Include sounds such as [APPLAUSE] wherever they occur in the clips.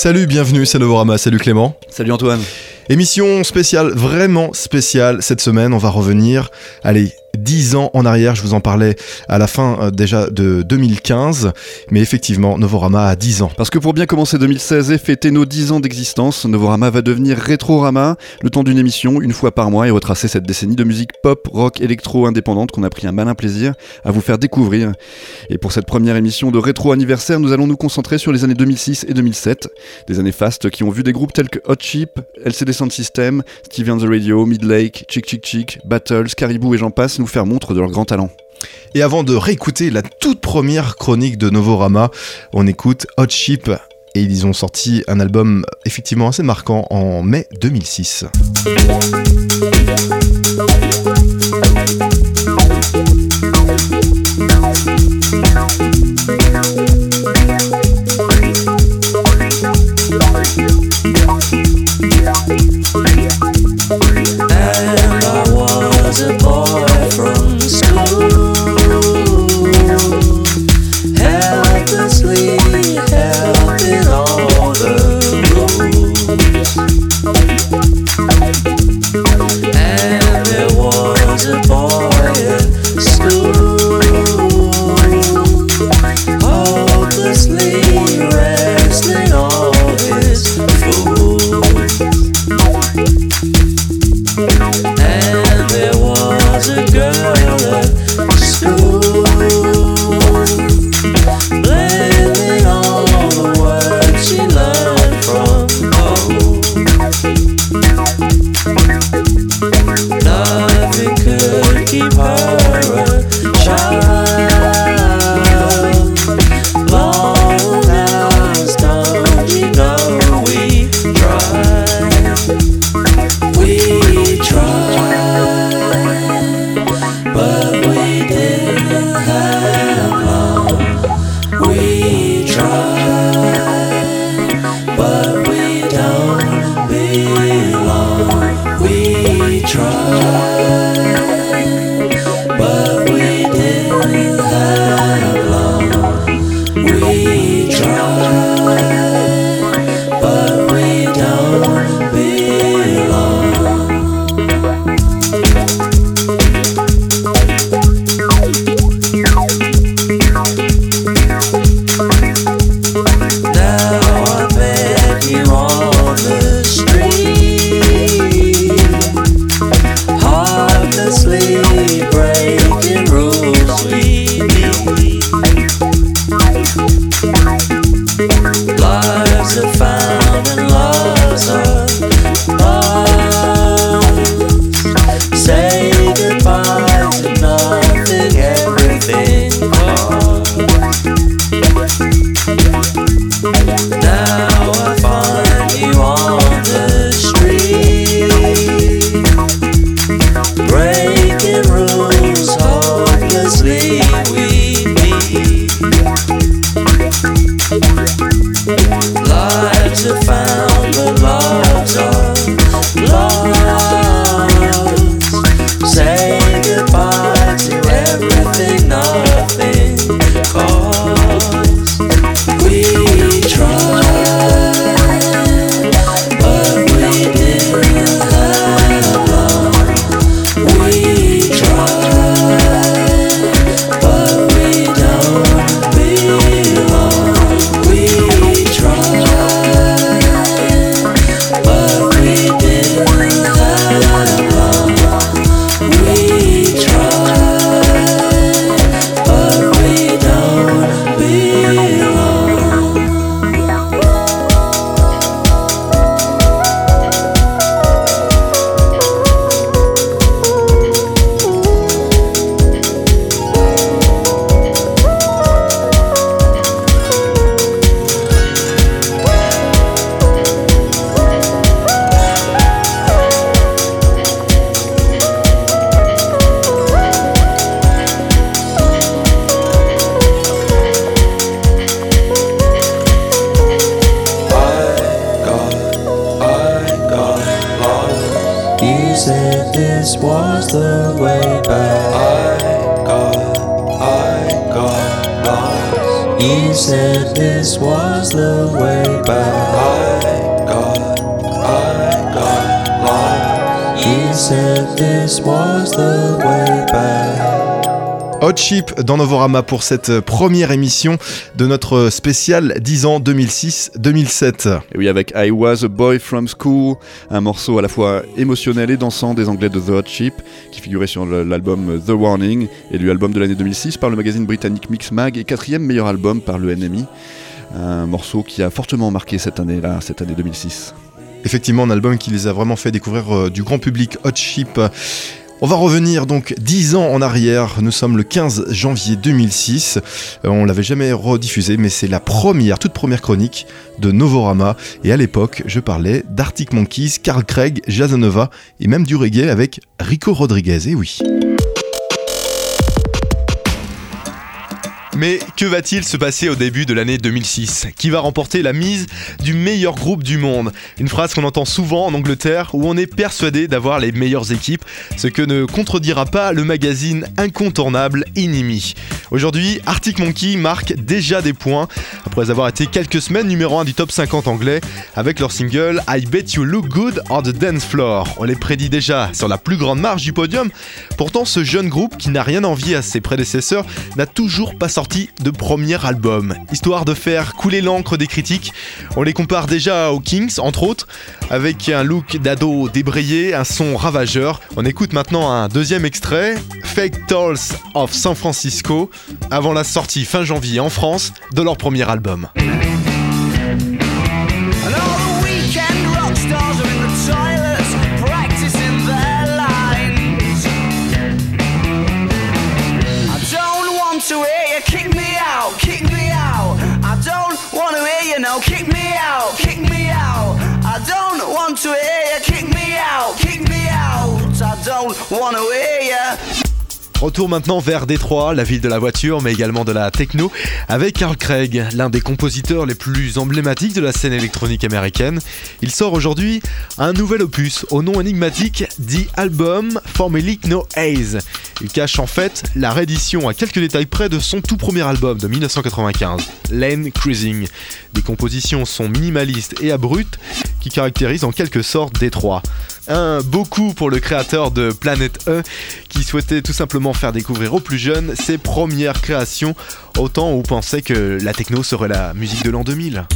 Salut, bienvenue, c'est Novorama, salut Clément. Salut Antoine. Émission spéciale, vraiment spéciale cette semaine. On va revenir, allez, 10 ans en arrière, je vous en parlais à la fin euh, déjà de 2015, mais effectivement, Novorama a 10 ans. Parce que pour bien commencer 2016 et fêter nos 10 ans d'existence, Novorama va devenir Rétrorama, le temps d'une émission, une fois par mois, et retracer cette décennie de musique pop, rock, électro indépendante qu'on a pris un malin plaisir à vous faire découvrir. Et pour cette première émission de rétro anniversaire, nous allons nous concentrer sur les années 2006 et 2007, des années fastes qui ont vu des groupes tels que Hot Chip, LCD Sound System, Stevie on the Radio, Midlake, Chick Chick Chick, Battles, Caribou et j'en passe faire montre de leur grand talent. Et avant de réécouter la toute première chronique de Novorama, on écoute Hot Chip et ils ont sorti un album effectivement assez marquant en mai 2006. good. Chip dans Novorama pour cette première émission de notre spécial 10 ans 2006-2007. Et oui, avec I Was a Boy from School, un morceau à la fois émotionnel et dansant des Anglais de The Hot Chip, qui figurait sur l'album The Warning, élu album de l'année 2006 par le magazine britannique Mix Mag et quatrième meilleur album par le NMI. Un morceau qui a fortement marqué cette année-là, cette année 2006. Effectivement, un album qui les a vraiment fait découvrir euh, du grand public. Hot Chip. On va revenir donc 10 ans en arrière. Nous sommes le 15 janvier 2006. Euh, on l'avait jamais rediffusé, mais c'est la première, toute première chronique de Novorama. Et à l'époque, je parlais d'Arctic Monkeys, Carl Craig, Jazanova et même du reggae avec Rico Rodriguez. Et oui. Mais que va-t-il se passer au début de l'année 2006 Qui va remporter la mise du meilleur groupe du monde? Une phrase qu'on entend souvent en Angleterre où on est persuadé d'avoir les meilleures équipes, ce que ne contredira pas le magazine incontournable Inimi. Aujourd'hui, Arctic Monkey marque déjà des points après avoir été quelques semaines numéro 1 du top 50 anglais avec leur single I Bet You Look Good on the Dance Floor. On les prédit déjà sur la plus grande marge du podium. Pourtant, ce jeune groupe qui n'a rien envié à ses prédécesseurs n'a toujours pas sorti de premier album. Histoire de faire couler l'encre des critiques, on les compare déjà aux Kings, entre autres, avec un look d'ado débrayé, un son ravageur. On écoute maintenant un deuxième extrait, Fake Tolls of San Francisco, avant la sortie fin janvier en France de leur premier album. no, kick me out, kick me out. I don't want to hear you, kick me out, kick me out. I don't want to hear you. Retour maintenant vers Détroit, la ville de la voiture, mais également de la techno, avec Carl Craig, l'un des compositeurs les plus emblématiques de la scène électronique américaine. Il sort aujourd'hui un nouvel opus au nom énigmatique The Album Formerly No Haze. Il cache en fait la réédition à quelques détails près de son tout premier album de 1995, Lane Cruising. Des compositions sont minimalistes et abruptes qui caractérisent en quelque sorte Détroit. Un beau coup pour le créateur de Planet E qui souhaitait tout simplement faire découvrir aux plus jeunes ses premières créations, autant où pensait que la techno serait la musique de l'an 2000.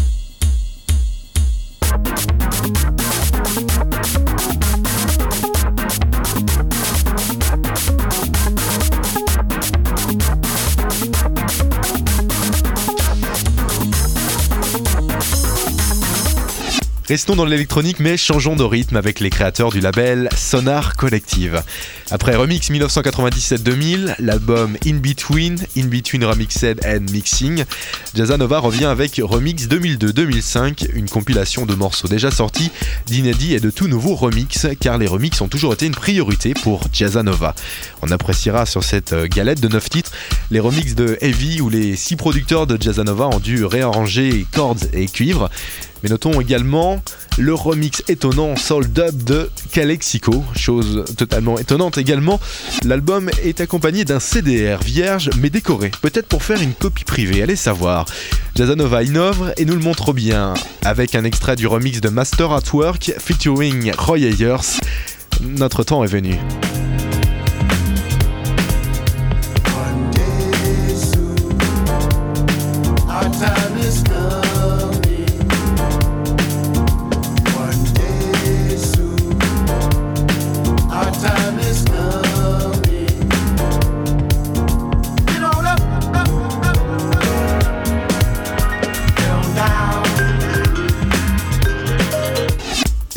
Restons dans l'électronique mais changeons de rythme avec les créateurs du label Sonar Collective. Après Remix 1997-2000, l'album In Between, In Between Remixed and Mixing, Jazzanova revient avec Remix 2002-2005, une compilation de morceaux déjà sortis, d'inédits et de tout nouveaux remix, car les remix ont toujours été une priorité pour Jazzanova. On appréciera sur cette galette de 9 titres les remixes de Heavy où les 6 producteurs de Jazzanova ont dû réarranger cordes et cuivres. Mais notons également le remix étonnant Soul Dub de Calexico. Chose totalement étonnante également, l'album est accompagné d'un CDR vierge mais décoré, peut-être pour faire une copie privée, allez savoir. Jazzanova innove et nous le montre bien, avec un extrait du remix de Master at Work featuring Roy Ayers. Notre temps est venu.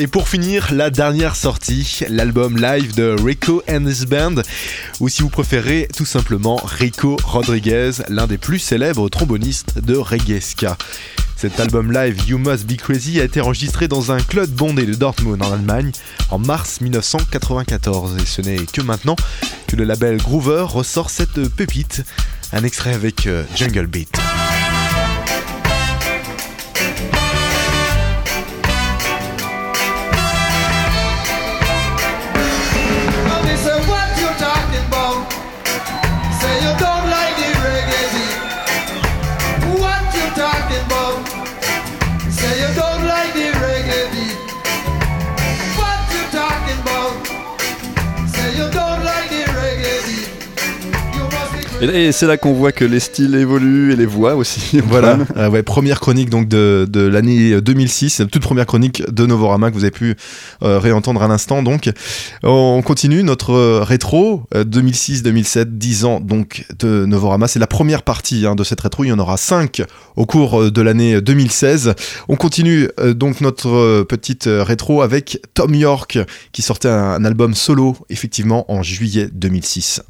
Et pour finir, la dernière sortie, l'album live de Rico and his band, ou si vous préférez, tout simplement Rico Rodriguez, l'un des plus célèbres trombonistes de reggae ska. Cet album live You Must Be Crazy a été enregistré dans un club bondé de Dortmund en Allemagne en mars 1994 et ce n'est que maintenant que le label Groover ressort cette pépite, un extrait avec euh, Jungle Beat. Et, c'est là qu'on voit que les styles évoluent et les voix aussi. [LAUGHS] Voilà, euh, ouais, première chronique donc de, de l'année 2006, toute première chronique de Novorama que vous avez pu euh, réentendre à l'instant. Donc, on continue notre euh, rétro 2006-2007, 10 ans donc de Novorama. C'est la première partie hein, de cette rétro. Il y en aura 5 au cours de l'année 2016. On continue donc notre petite rétro avec Tom York qui sortait un album solo effectivement en juillet 2006.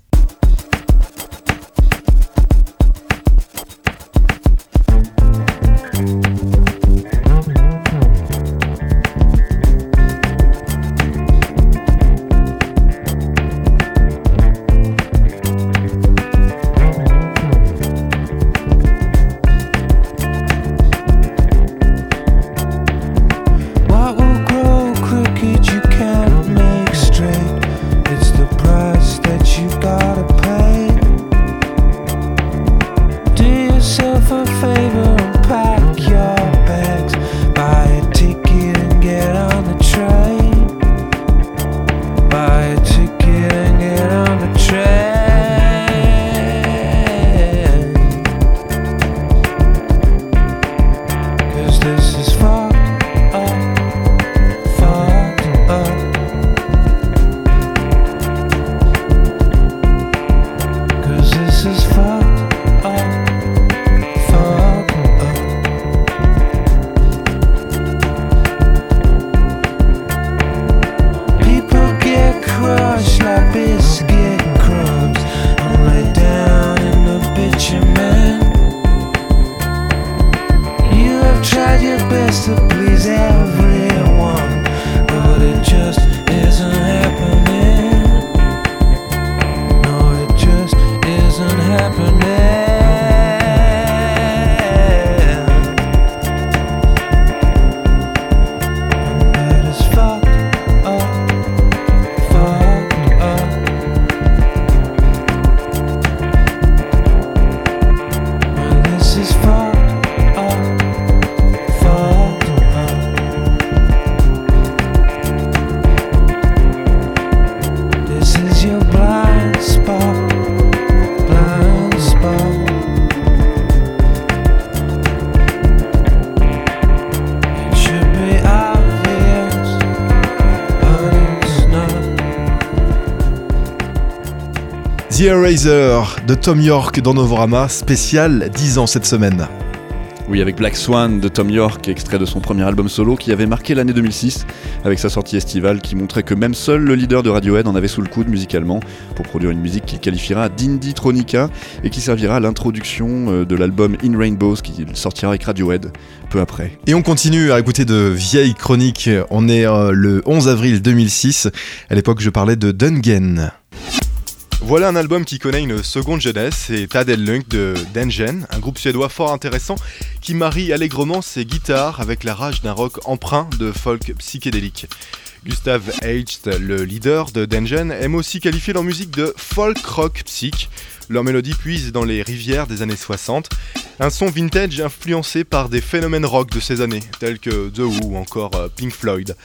The Eraser de Tom York dans Novorama, spécial 10 ans cette semaine. Oui, avec Black Swan de Tom York, extrait de son premier album solo qui avait marqué l'année 2006 avec sa sortie estivale qui montrait que même seul le leader de Radiohead en avait sous le coude musicalement pour produire une musique qu'il qualifiera d'indie tronica et qui servira à l'introduction euh, de l'album In Rainbows qui sortira avec Radiohead peu après. Et on continue à écouter de vieilles chroniques. On est euh, le 11 avril 2006. À l'époque, je parlais de Dungen. Voilà un album qui connaît une seconde jeunesse, c'est Lunk de Dengen, un groupe suédois fort intéressant qui marie allègrement ses guitares avec la rage d'un rock empreint de folk psychédélique. Gustav Hecht, le leader de Dengen, aime aussi qualifier leur musique de folk rock psych. Leur mélodie puise dans les rivières des années 60, un son vintage influencé par des phénomènes rock de ces années, tels que The Who ou encore euh, Pink Floyd.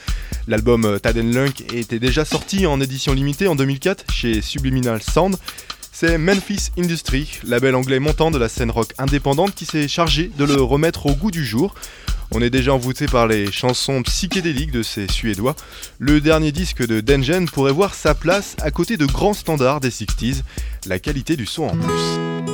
L'album euh, Lunk était déjà sorti en édition limitée en 2004 chez Subliminal Sound. C'est Memphis Industry, label anglais montant de la scène rock indépendante qui s'est chargé de le remettre au goût du jour on est déjà envoûté par les chansons psychédéliques de ces Suédois. Le dernier disque de Dengen pourrait voir sa place à côté de grands standards des 60s, la qualité du son en plus.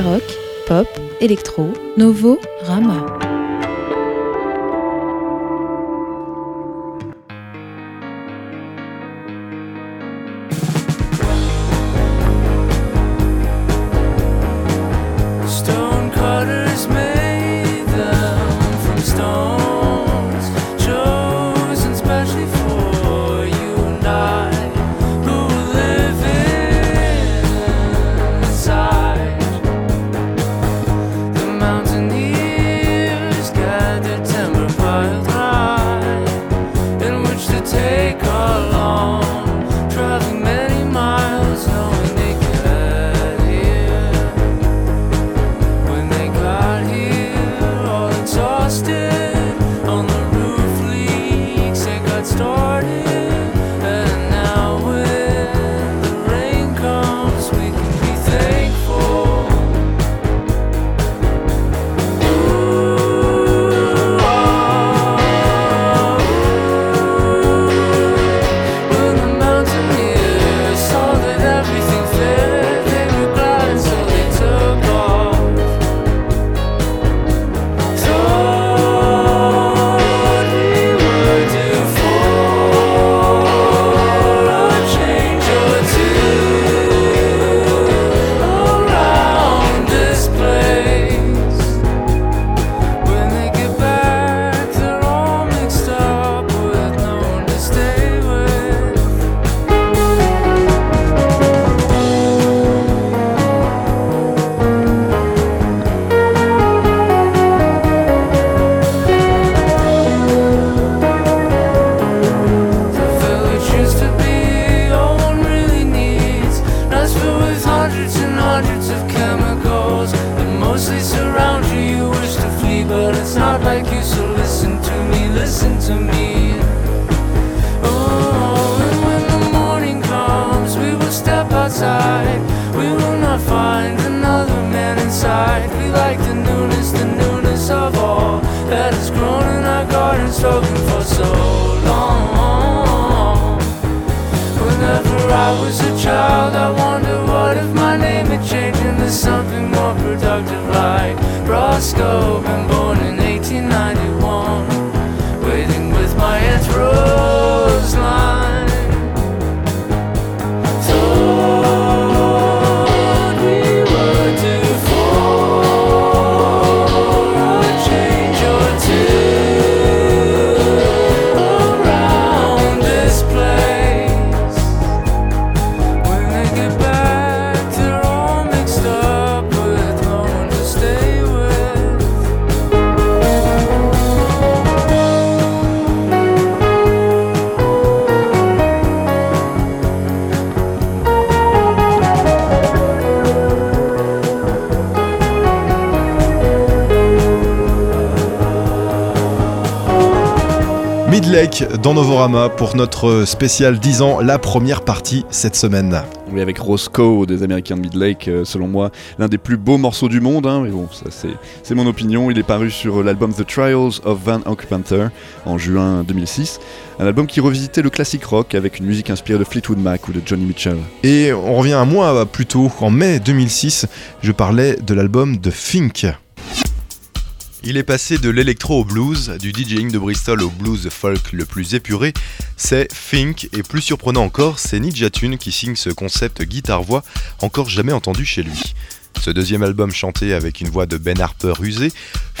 Rock, pop, électro, Novo, Rama. Dans Novorama pour notre spécial 10 ans, la première partie cette semaine. Oui, avec Roscoe des Américains de Midlake, euh, selon moi, l'un des plus beaux morceaux du monde. hein, mais bon, ça c'est- c'est mon opinion. Il est paru sur l'album The Trials of Van Panther en juin 2006. Un album qui revisitait le classique rock avec une musique inspirée de Fleetwood Mac ou de Johnny Mitchell. Et on revient un mois plus tôt, en mai 2006, je parlais de l'album de Fink. Il est passé de l'électro au blues, du DJing de Bristol au blues folk le plus épuré, c'est Fink, et plus surprenant encore, c'est Ninja Tune qui signe ce concept guitare-voix encore jamais entendu chez lui. Ce deuxième album chanté avec une voix de Ben Harper usée,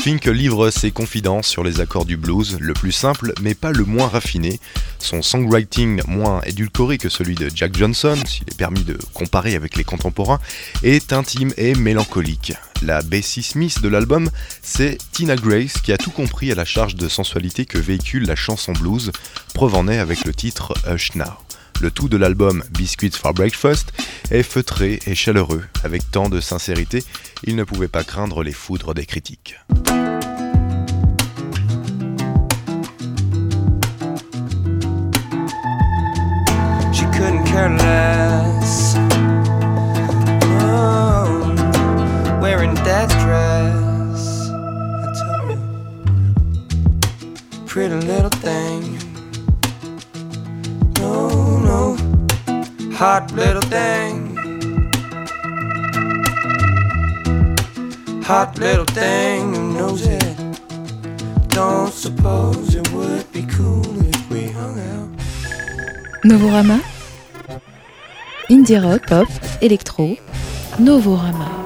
Fink livre ses confidences sur les accords du blues, le plus simple mais pas le moins raffiné, son songwriting moins édulcoré que celui de Jack Johnson, s'il est permis de comparer avec les contemporains, est intime et mélancolique. La Bessie Smith de l'album, c'est Tina Grace qui a tout compris à la charge de sensualité que véhicule la chanson blues, preuve en avec le titre Hush Now. Le tout de l'album Biscuits for Breakfast est feutré et chaleureux, avec tant de sincérité, il ne pouvait pas craindre les foudres des critiques. Hot little thing. Hot little thing who knows it? Don't suppose it would be cool if we hung out. Novorama. Indie rock, pop, électro. Novorama.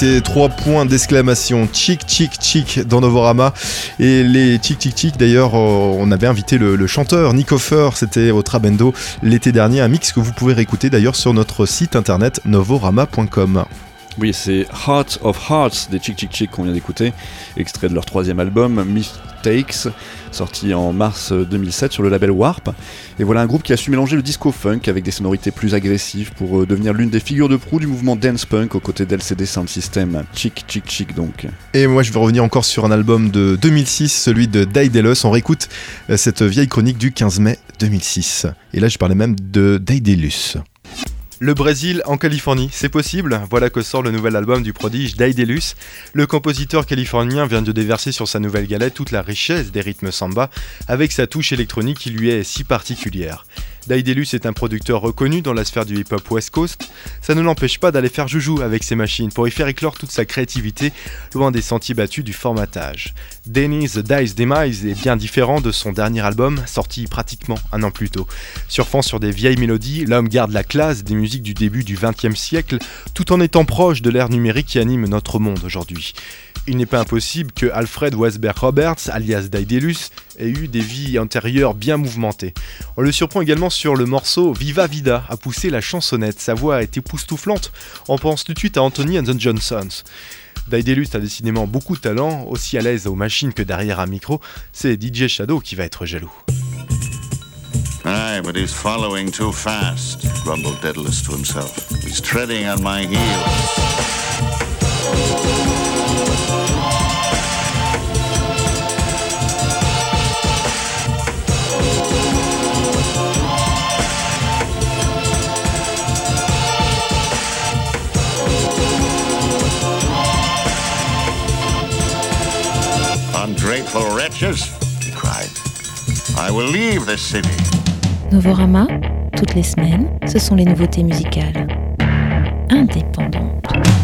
C'est trois points d'exclamation. Chic, chic, chic dans Novorama. Et les chic, chic, chic, d'ailleurs, euh, on avait invité le, chanteur Nick Offer, c'était au Trabendo l'été dernier, un mix que vous pouvez réécouter d'ailleurs sur notre site internet novorama.com. Oui, c'est Heart of Hearts des Chick Chick Chick qu'on vient d'écouter, extrait de leur troisième album, Mistakes, sorti en mars 2007 sur le label Warp. Et voilà un groupe qui a su mélanger le disco funk avec des sonorités plus agressives pour euh, devenir l'une des figures de proue du mouvement dance punk aux côtés d'LCD Sound System. Chick Chick Chick donc. Et moi, je vais revenir encore sur un album de 2006, celui de Daidelos. On réécoute euh, cette vieille chronique du 15 mai 2006. Et là, je parlais même de Daidelus. Le Brésil en Californie, c'est possible? Voilà que sort le nouvel album du prodige Daidelus. Le compositeur californien vient de déverser sur sa nouvelle galette toute la richesse des rythmes samba, avec sa touche électronique qui lui est si particulière. Daidelus est un producteur reconnu dans la sphère du hip-hop West Coast. Ça ne l'empêche pas d'aller faire joujou avec ses machines pour y faire éclore toute sa créativité, loin des sentiers battus du formatage. Denny's Dice Demise est bien différent de son dernier album, sorti pratiquement un an plus tôt. Surfant sur des vieilles mélodies, l'homme garde la classe des musiques du début du XXe siècle, tout en étant proche de l'ère numérique qui anime notre monde aujourd'hui. Il n'est pas impossible que Alfred Wesberg Roberts, alias Daidelus, ait eu des vies antérieures bien mouvementées. On le surprend également sur le morceau Viva Vida, à pousser la chansonnette. Sa voix est époustouflante. On pense tout de suite à Anthony and the Johnsons. Daidelus a décidément beaucoup de talent, aussi à l'aise aux machines que derrière un micro. C'est DJ Shadow qui va être jaloux. Aye, Daedalus. He's treading on my heels. Ungrateful wretches, he cried. I will leave this city. Novorama, toutes les semaines, ce sont les nouveautés musicales. Indépendantes.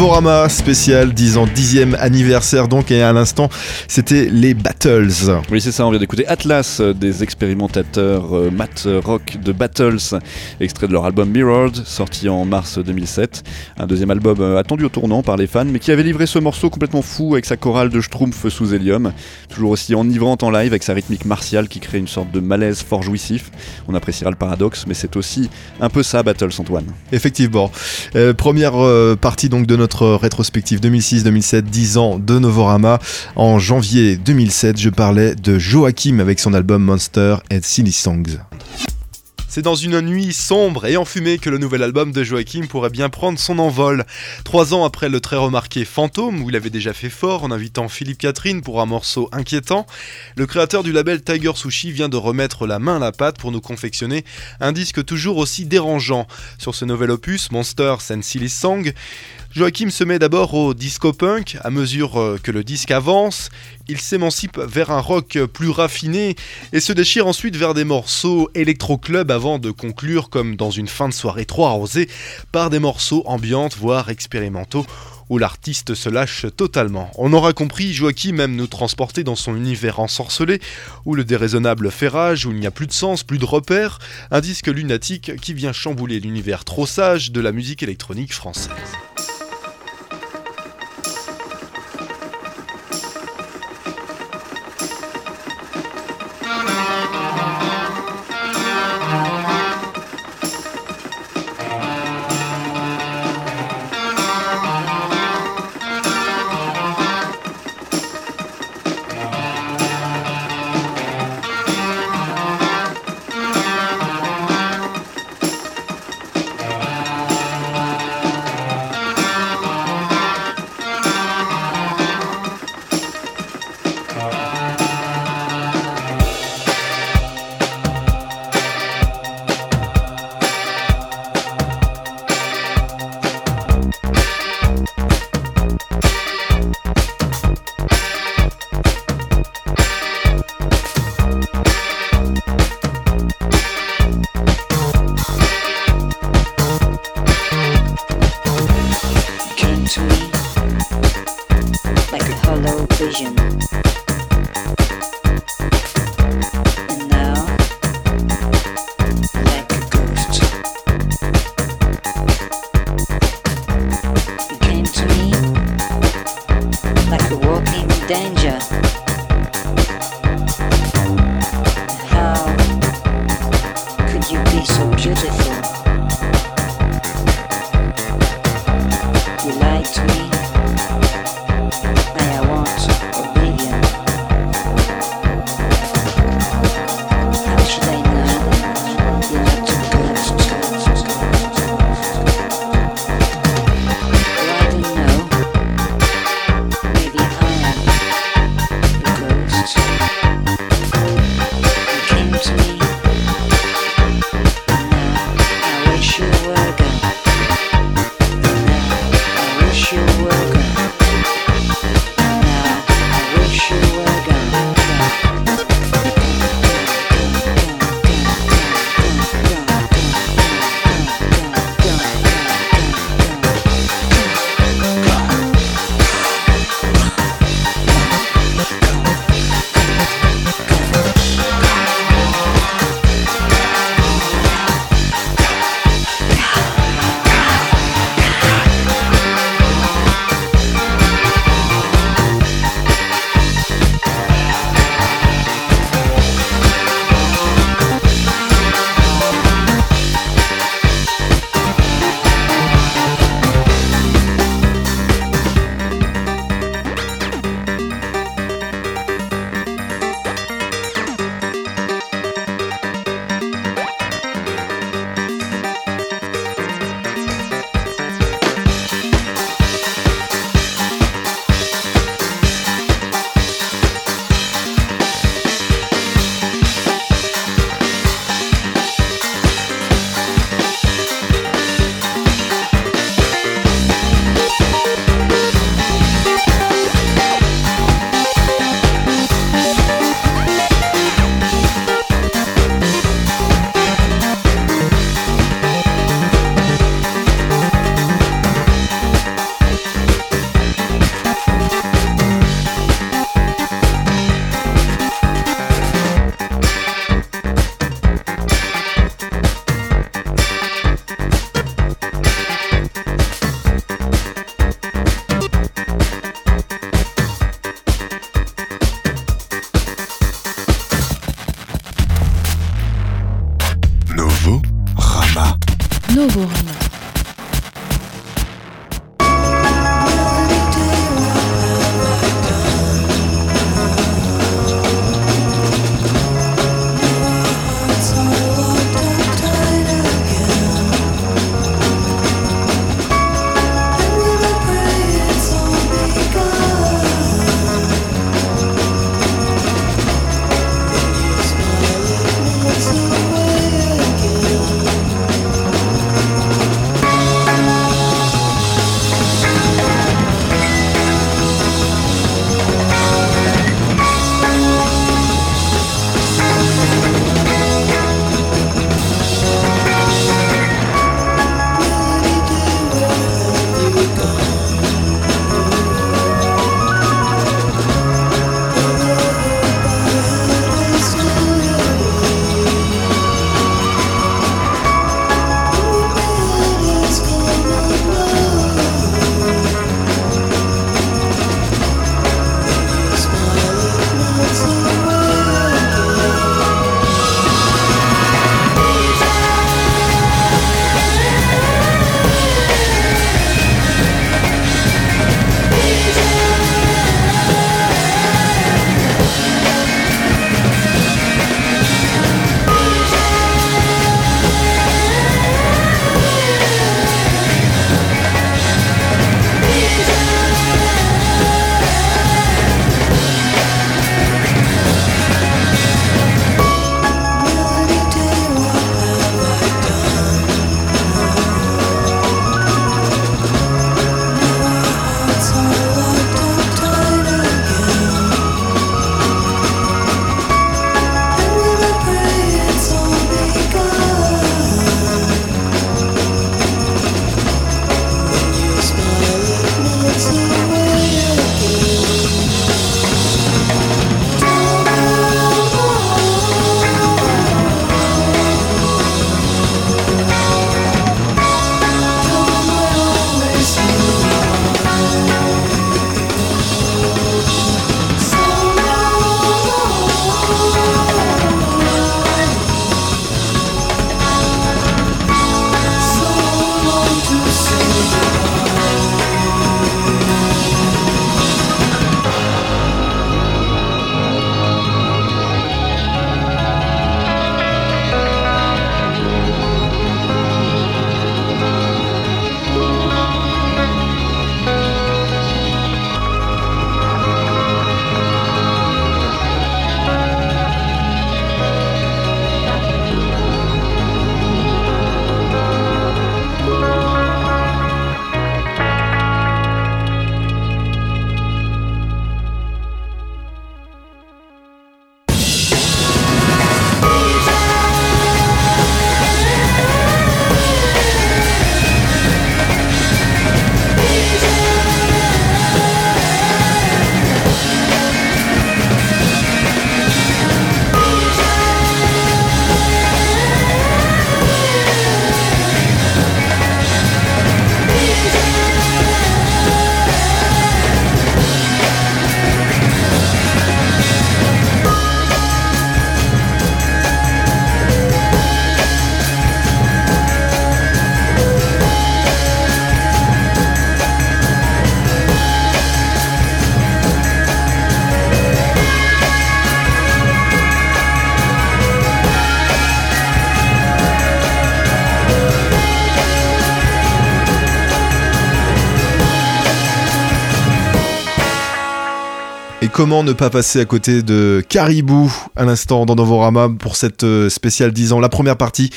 Novorama spécial 10 ans, 10e anniversaire donc et à l'instant c'était les Battles. Oui, c'est ça, on vient d'écouter Atlas euh, des expérimentateurs euh, Matt Rock de Battles, extrait de leur album Mirrored, sorti en mars 2007. Un deuxième album euh, attendu au tournant par les fans, mais qui avait livré ce morceau complètement fou avec sa chorale de Schtroumpf sous hélium, toujours aussi enivrante en live avec sa rythmique martiale qui crée une sorte de malaise fort jouissif. On appréciera le paradoxe, mais c'est aussi un peu ça Battles, Antoine. Effectivement. Euh, première partie donc de notre rétrospective 2006-2007, 10 ans de Novorama. En janvier 2007, je parlais de Joachim avec son album Monster and Silly Songs. C'est dans une nuit sombre et enfumée que le nouvel album de Joachim pourrait bien prendre son envol. Trois ans après le très remarqué Fantôme, où il avait déjà fait fort en invitant Philippe Catherine pour un morceau inquiétant, le créateur du label Tiger Sushi vient de remettre la main à la pâte pour nous confectionner un disque toujours aussi dérangeant. Sur ce nouvel opus, Monsters and Silly Song, Joachim se met d'abord au disco punk, à mesure euh, que le disque avance, il s'émancipe vers un rock plus raffiné et se déchire ensuite vers des morceaux électro-club avant de conclure comme dans une fin de soirée trop arrosée par des morceaux ambiantes voire expérimentaux où l'artiste se lâche totalement. On aura compris, Joachim aime nous transporter dans son univers ensorcelé, où le déraisonnable fait rage, où il n'y a plus de sens, plus de repères, un disque lunatique qui vient chambouler l'univers trop sage de la musique électronique française. Comment ne pas passer à côté de Caribou à l'instant dans Novorama pour cette euh, spéciale 10 ans La première partie,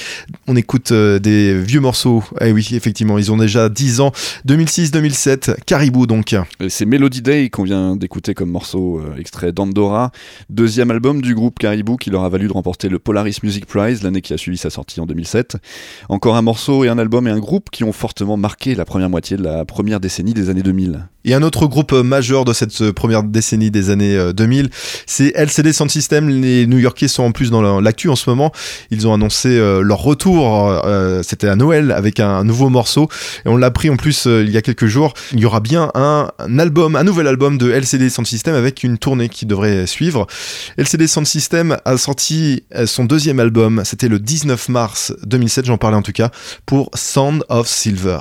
on écoute euh, des vieux morceaux. Eh oui, effectivement, ils ont déjà 10 ans. 2006-2007, Caribou donc. Et C'est Melody Day qu'on vient d'écouter comme morceau euh, extrait d'Andorra, deuxième album du groupe Caribou qui leur a valu de remporter le Polaris Music Prize l'année qui a suivi sa sortie en 2007. Encore un morceau et un album et un groupe qui ont fortement marqué la première moitié de la première décennie des années 2000. Et un autre groupe euh, majeur de cette euh, première décennie des années euh, 2000, c'est LCD Sound System. Les New-Yorkais sont en plus dans la- l'actu en ce moment. Ils ont annoncé euh, leur retour. euh, C'était à Noël avec un, nouveau morceau. Et on l'a appris en plus euh, il y a quelques jours. Il y aura bien un, album, un nouvel album de LCD Sound System avec une tournée qui devrait suivre. LCD Sound System a sorti euh, son deuxième album. C'était le 19 mars 2007, j'en parlais en tout cas, pour Sound of Silver.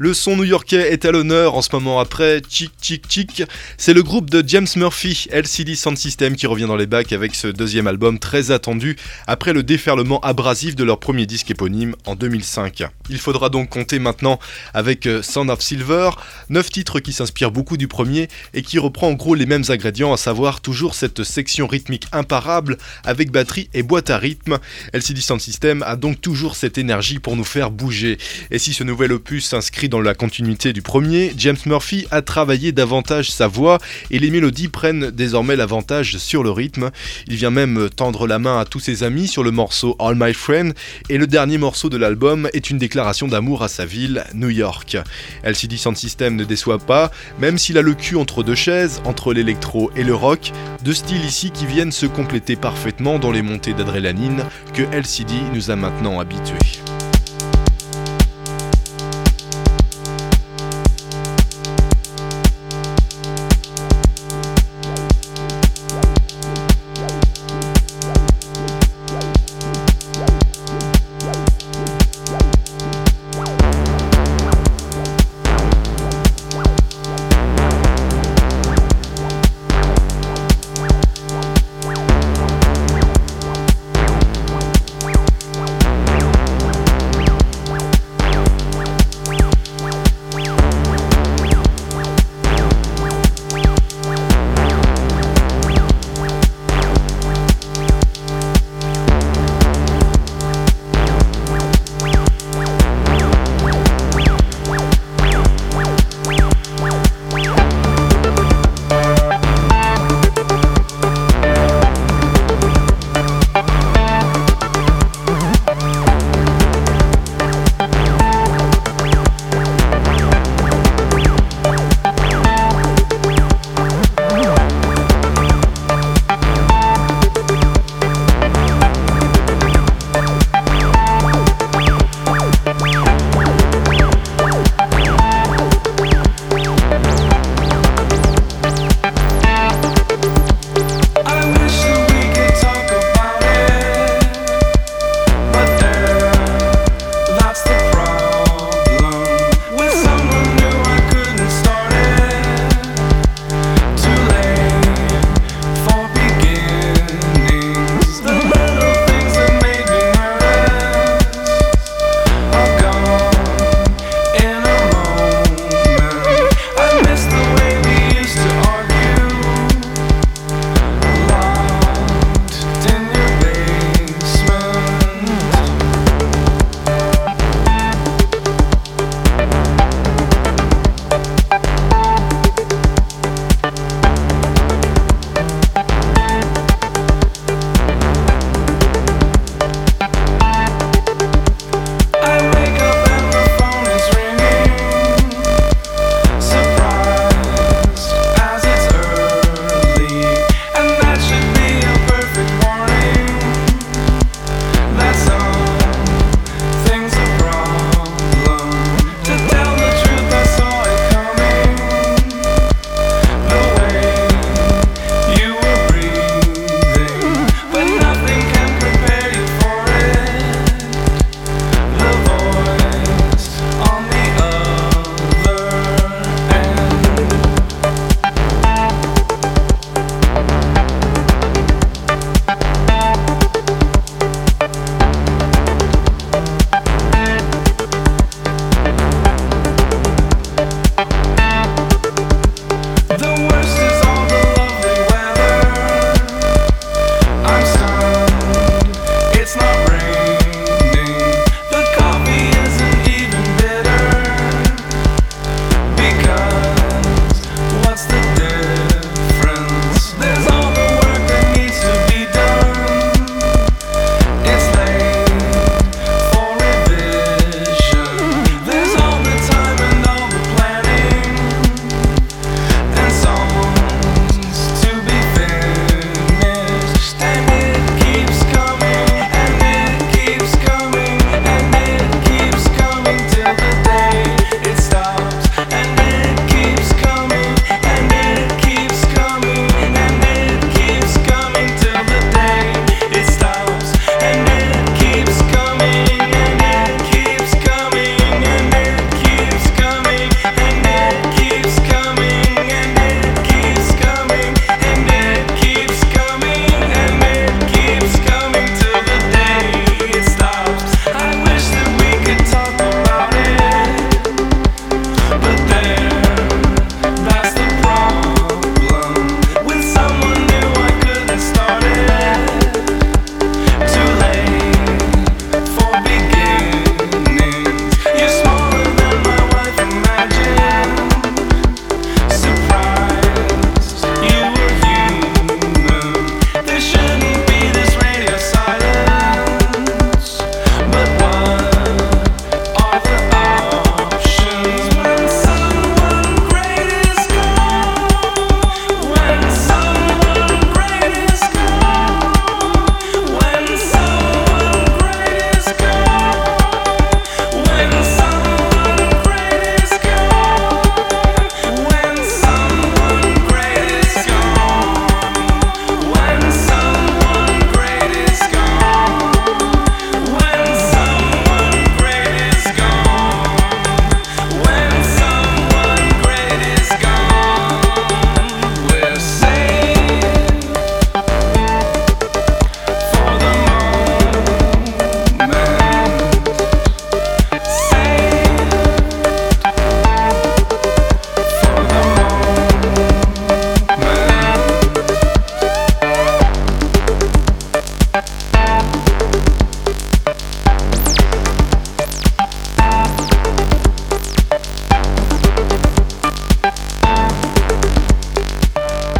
Le son new-yorkais est à l'honneur en ce moment après Chick Chick Chick. C'est le groupe de James Murphy, LCD Sound System, qui revient dans les bacs avec ce deuxième album très attendu après le déferlement abrasif de leur premier disque éponyme en 2005. Il faudra donc compter maintenant avec euh, Sound of Silver, neuf titres qui s'inspirent beaucoup du premier et qui reprend en gros les mêmes ingrédients, à savoir toujours cette section rythmique imparable avec batterie et boîte à rythme. LCD Sound System a donc toujours cette énergie pour nous faire bouger. Et si ce nouvel opus s'inscrit dans la continuité du premier, James Murphy a travaillé davantage sa voix et les mélodies prennent désormais l'avantage sur le rythme. Il vient même tendre la main à tous ses amis sur le morceau All My Friend et le dernier morceau de l'album est une déclaration d'amour à sa ville, New York. LCD Sound System ne déçoit pas, même s'il a le cul entre deux chaises, entre l'électro et le rock, deux styles ici qui viennent se compléter parfaitement dans les montées d'adrénaline que LCD nous a maintenant habitués.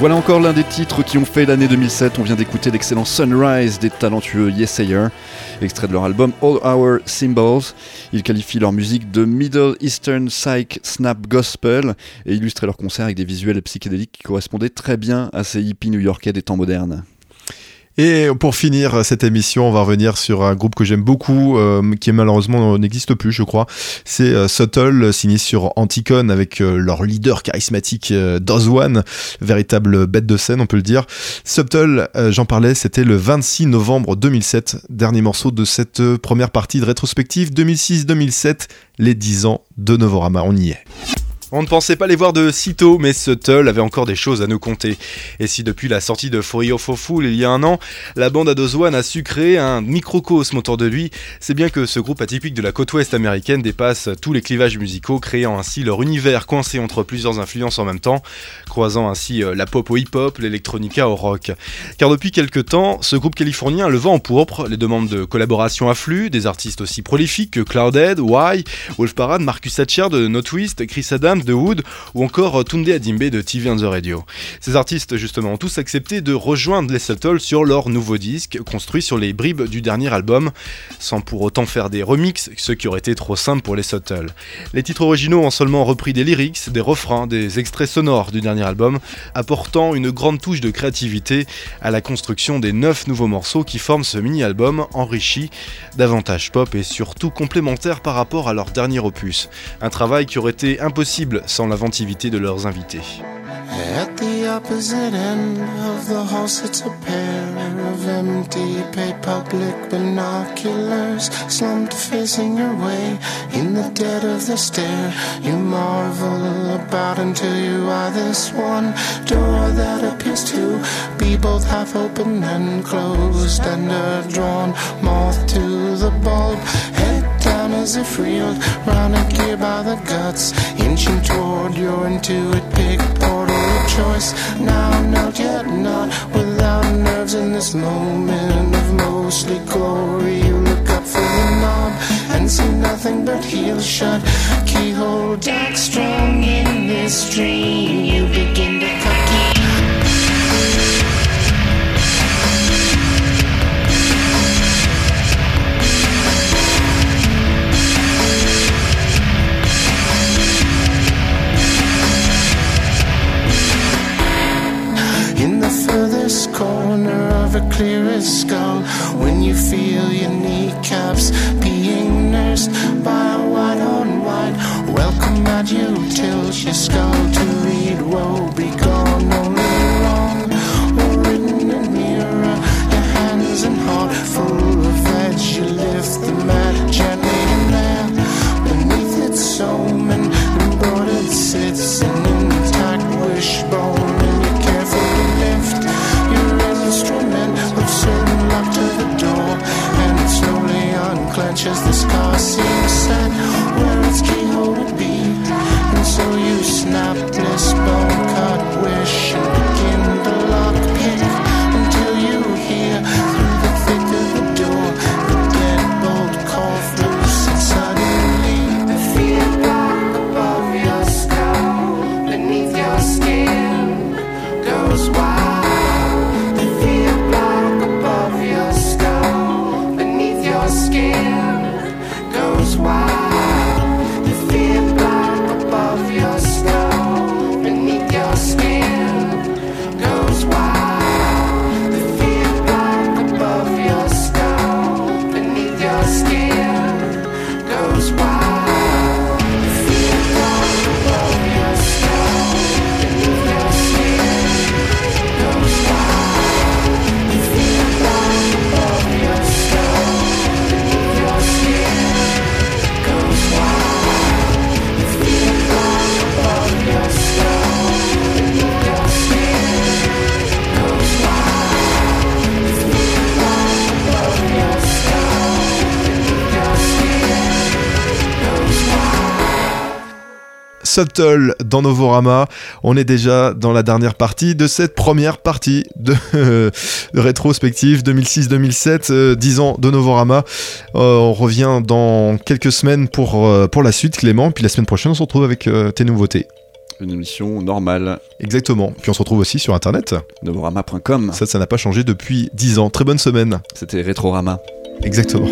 Voilà encore l'un des titres qui ont fait l'année 2007. On vient d'écouter l'excellent Sunrise des talentueux Yesayer, extrait de leur album All Our Symbols. Ils qualifient leur musique de Middle Eastern Psych Snap Gospel et illustraient leur concert avec des visuels psychédéliques qui correspondaient très bien à ces hippies new-yorkais des temps modernes. Et pour finir cette émission, on va revenir sur un groupe que j'aime beaucoup, euh, qui malheureusement n'existe plus, je crois. C'est euh, Subtle, signé sur Anticon avec euh, leur leader charismatique euh, Dozwan, véritable bête de scène, on peut le dire. Subtle, euh, j'en parlais, c'était le 26 novembre 2007, dernier morceau de cette euh, première partie de rétrospective 2006-2007, les 10 ans de Novorama. On y est. On ne pensait pas les voir de sitôt, mais Subtle avait encore des choses à nous conter. Et si depuis la sortie de For Your Fool il y a un an, la bande à Dozwan a su créer un microcosme autour de lui, c'est bien que ce groupe atypique de la côte ouest américaine dépasse tous les clivages musicaux, créant ainsi leur univers coincé entre plusieurs influences en même temps, croisant ainsi euh, la pop au hip-hop, l'électronica au rock. Car depuis quelques temps, ce groupe californien le vent en pourpre, les demandes de collaboration affluent, des artistes aussi prolifiques que Cloudhead, Y, Wolf Parade, Marcus Hatcher de No Twist, Chris De Wood ou encore Tunde Adimbe de TV on the Radio. Ces artistes justement ont tous accepté de rejoindre les Subtle sur leur nouveau disque, construit sur les bribes du dernier album, sans pour autant faire des remixes, ce qui aurait été trop simple pour les Subtle. Les titres originaux ont seulement repris des lyrics, des refrains, des extraits sonores du dernier album, apportant une grande touche de créativité à la construction des neuf nouveaux morceaux qui forment ce mini-album enrichi, davantage pop et surtout complémentaire par rapport à leur dernier opus. Un travail qui aurait été impossible sans l'inventivité de leurs invités. Opposite end of the hall sits a pair of empty pay public binoculars, slumped facing your way in the dead of the stair. You marvel about until you eye this one door that appears to be both half open and closed, and a drawn moth to the bulb. Head down as if reeled round a gear by the guts, inching toward your intuit pick portal of choice. Now, no, yet not without nerves in this moment of mostly glory. You look up for the knob and see nothing but heels shut. Keyhole dark strong in this dream. You begin of a clearest skull, when you feel your kneecaps being nursed by a white on white, welcome at you tilt your skull to read woe be Just. Subtle dans Novorama. On est déjà dans la dernière partie de cette première partie de, de rétrospective 2006-2007, euh, 10 ans de Novorama. Euh, on revient dans quelques semaines pour, euh, pour la suite, Clément. Puis la semaine prochaine, on se retrouve avec euh, tes nouveautés. Une émission normale. Exactement. Puis on se retrouve aussi sur Internet. Novorama.com. Ça, ça n'a pas changé depuis 10 ans. Très bonne semaine. C'était Rétrorama. Exactement.